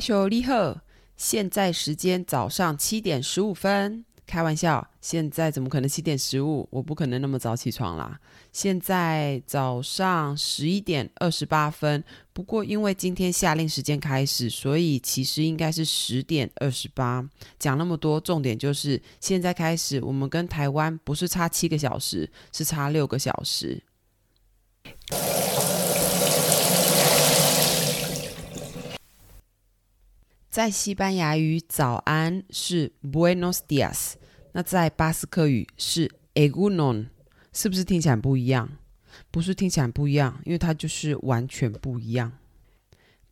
嗨，小李贺，现在时间早上七点十五分。开玩笑，现在怎么可能七点十五？我不可能那么早起床啦。现在早上十一点二十八分。不过因为今天下令时间开始，所以其实应该是十点二十八。讲那么多，重点就是现在开始，我们跟台湾不是差七个小时，是差六个小时。在西班牙语，早安是 Buenos dias”，。那在巴斯克语是 Egunon，是不是听起来不一样？不是听起来不一样，因为它就是完全不一样。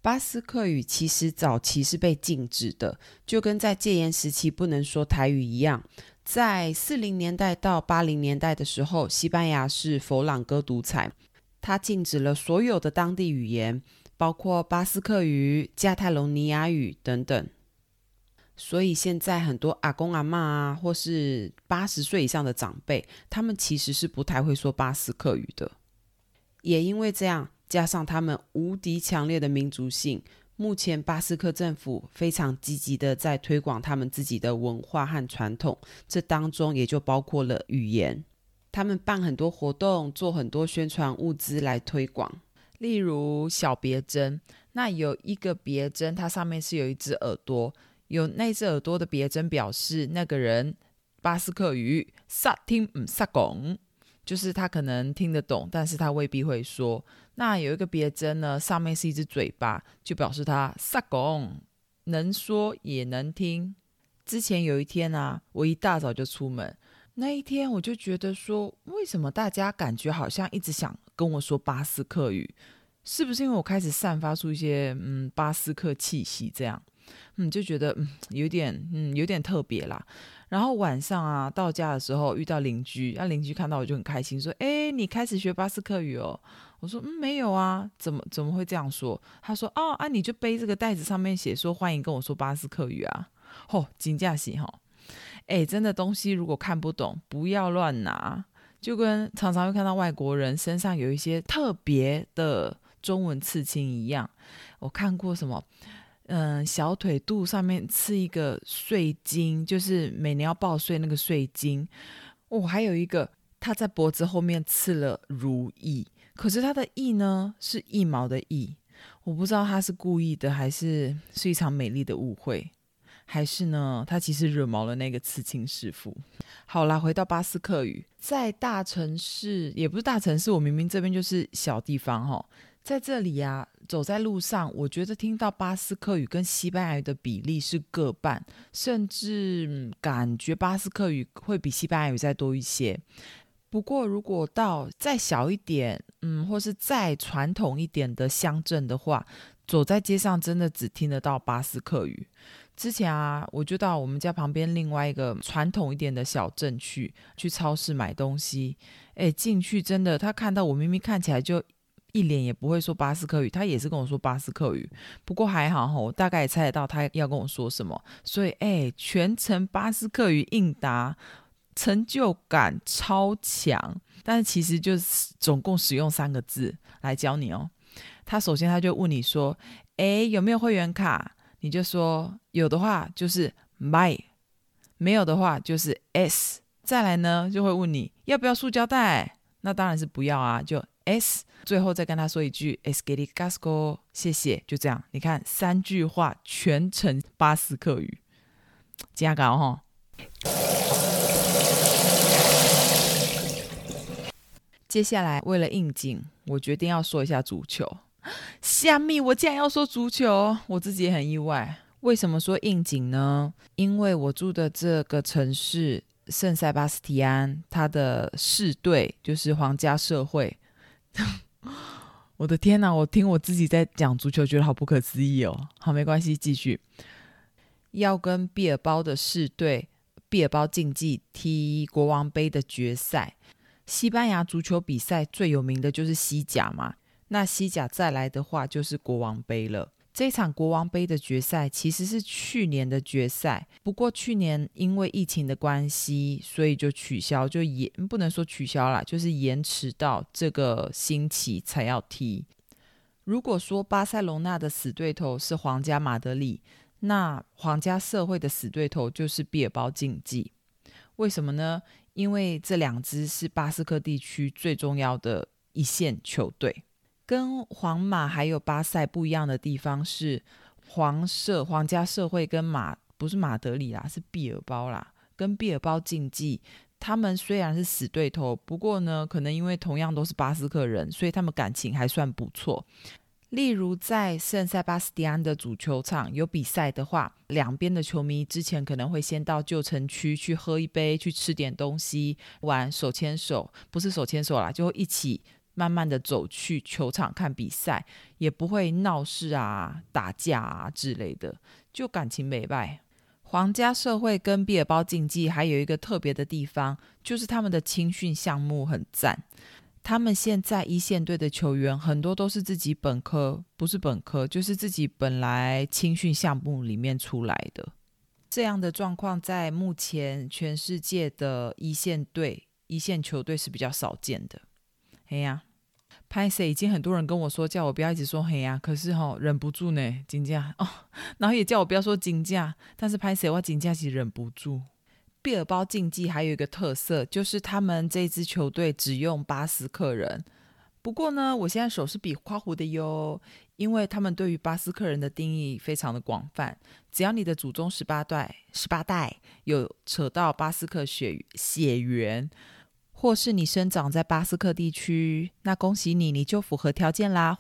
巴斯克语其实早期是被禁止的，就跟在戒严时期不能说台语一样。在四零年代到八零年代的时候，西班牙是佛朗哥独裁，它禁止了所有的当地语言，包括巴斯克语、加泰隆尼亚语等等。所以现在很多阿公阿嬷啊，或是八十岁以上的长辈，他们其实是不太会说巴斯克语的。也因为这样，加上他们无敌强烈的民族性，目前巴斯克政府非常积极的在推广他们自己的文化和传统，这当中也就包括了语言。他们办很多活动，做很多宣传物资来推广，例如小别针。那有一个别针，它上面是有一只耳朵。有那只耳朵的别针表示那个人巴斯克语萨听唔萨贡，就是他可能听得懂，但是他未必会说。那有一个别针呢，上面是一只嘴巴，就表示他萨贡，能说也能听。之前有一天啊，我一大早就出门，那一天我就觉得说，为什么大家感觉好像一直想跟我说巴斯克语？是不是因为我开始散发出一些嗯巴斯克气息这样？嗯，就觉得嗯有点嗯有点特别啦。然后晚上啊到家的时候遇到邻居，那邻居看到我就很开心，说：“哎，你开始学巴斯克语哦？”我说：“嗯，没有啊，怎么怎么会这样说？”他说：“哦啊，你就背这个袋子，上面写说欢迎跟我说巴斯克语啊。”吼，金价喜哈，哎，真的东西如果看不懂，不要乱拿。就跟常常会看到外国人身上有一些特别的中文刺青一样，我看过什么。嗯，小腿肚上面刺一个税金，就是每年要报税那个税金。哦，还有一个，他在脖子后面刺了如意，可是他的意呢是一毛的意，我不知道他是故意的，还是是一场美丽的误会，还是呢他其实惹毛了那个刺青师傅。好啦，回到巴斯克语，在大城市也不是大城市，我明明这边就是小地方哈。在这里呀、啊，走在路上，我觉得听到巴斯克语跟西班牙语的比例是各半，甚至感觉巴斯克语会比西班牙语再多一些。不过，如果到再小一点，嗯，或是再传统一点的乡镇的话，走在街上真的只听得到巴斯克语。之前啊，我就到我们家旁边另外一个传统一点的小镇去，去超市买东西。诶，进去真的，他看到我明明看起来就。一脸也不会说巴斯克语，他也是跟我说巴斯克语。不过还好哈，我大概也猜得到他要跟我说什么。所以哎，全程巴斯克语应答，成就感超强。但是其实就是总共使用三个字来教你哦。他首先他就问你说，哎，有没有会员卡？你就说有的话就是 my，没有的话就是 s。再来呢，就会问你要不要塑胶袋？那当然是不要啊，就 s。最后再跟他说一句 “esqueri casco”，谢谢，就这样。你看三句话全程巴斯克语，加高哈。接下来为了应景，我决定要说一下足球。虾米，我竟然要说足球，我自己也很意外。为什么说应景呢？因为我住的这个城市圣塞巴斯蒂安，它的市队就是皇家社会。我的天哪！我听我自己在讲足球，觉得好不可思议哦。好，没关系，继续。要跟毕尔包的市队毕尔包竞技踢国王杯的决赛。西班牙足球比赛最有名的就是西甲嘛，那西甲再来的话就是国王杯了。这场国王杯的决赛其实是去年的决赛，不过去年因为疫情的关系，所以就取消，就延不能说取消啦，就是延迟到这个星期才要踢。如果说巴塞罗那的死对头是皇家马德里，那皇家社会的死对头就是毕尔包竞技。为什么呢？因为这两支是巴斯克地区最重要的一线球队。跟皇马还有巴塞不一样的地方是，皇社皇家社会跟马不是马德里啦，是毕尔包啦，跟毕尔包竞技。他们虽然是死对头，不过呢，可能因为同样都是巴斯克人，所以他们感情还算不错。例如在圣塞巴斯蒂安的主球场有比赛的话，两边的球迷之前可能会先到旧城区去喝一杯，去吃点东西，玩手牵手，不是手牵手啦，就一起慢慢的走去球场看比赛，也不会闹事啊、打架啊之类的，就感情美败。皇家社会跟毕尔包竞技还有一个特别的地方，就是他们的青训项目很赞。他们现在一线队的球员很多都是自己本科，不是本科，就是自己本来青训项目里面出来的。这样的状况在目前全世界的一线队、一线球队是比较少见的。哎呀。拍谢已经很多人跟我说，叫我不要一直说黑啊，可是哈、忍不住呢，金价哦，然后也叫我不要说金价，但是拍谢我金价其实忍不住。毕尔包竞技还有一个特色，就是他们这支球队只用巴斯克人。不过呢，我现在手是比夸胡的哟，因为他们对于巴斯克人的定义非常的广泛，只要你的祖宗十八代十八代有扯到巴斯克血血缘。或是你生长在巴斯克地区，那恭喜你，你就符合条件啦。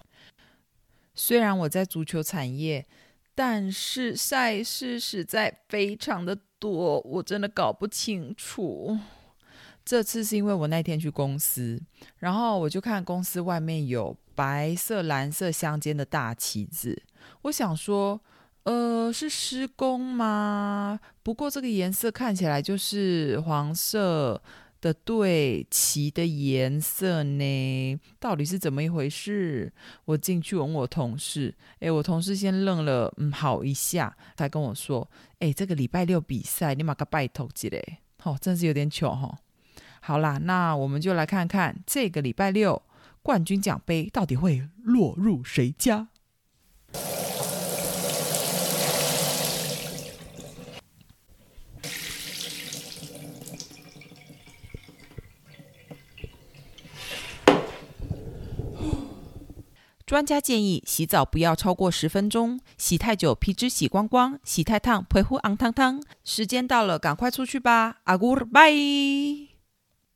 虽然我在足球产业，但是赛事实在非常的多，我真的搞不清楚。这次是因为我那天去公司，然后我就看公司外面有白色、蓝色相间的大旗子，我想说，呃，是施工吗？不过这个颜色看起来就是黄色。的队旗的颜色呢？到底是怎么一回事？我进去问我同事，诶，我同事先愣了，嗯，好一下，才跟我说，诶，这个礼拜六比赛，你马个拜托之类，哦，真是有点糗哈、哦。好啦，那我们就来看看这个礼拜六冠军奖杯到底会落入谁家。专家建议洗澡不要超过十分钟，洗太久皮脂洗光光，洗太烫皮肤红烫烫。时间到了，赶快出去吧，阿古拜。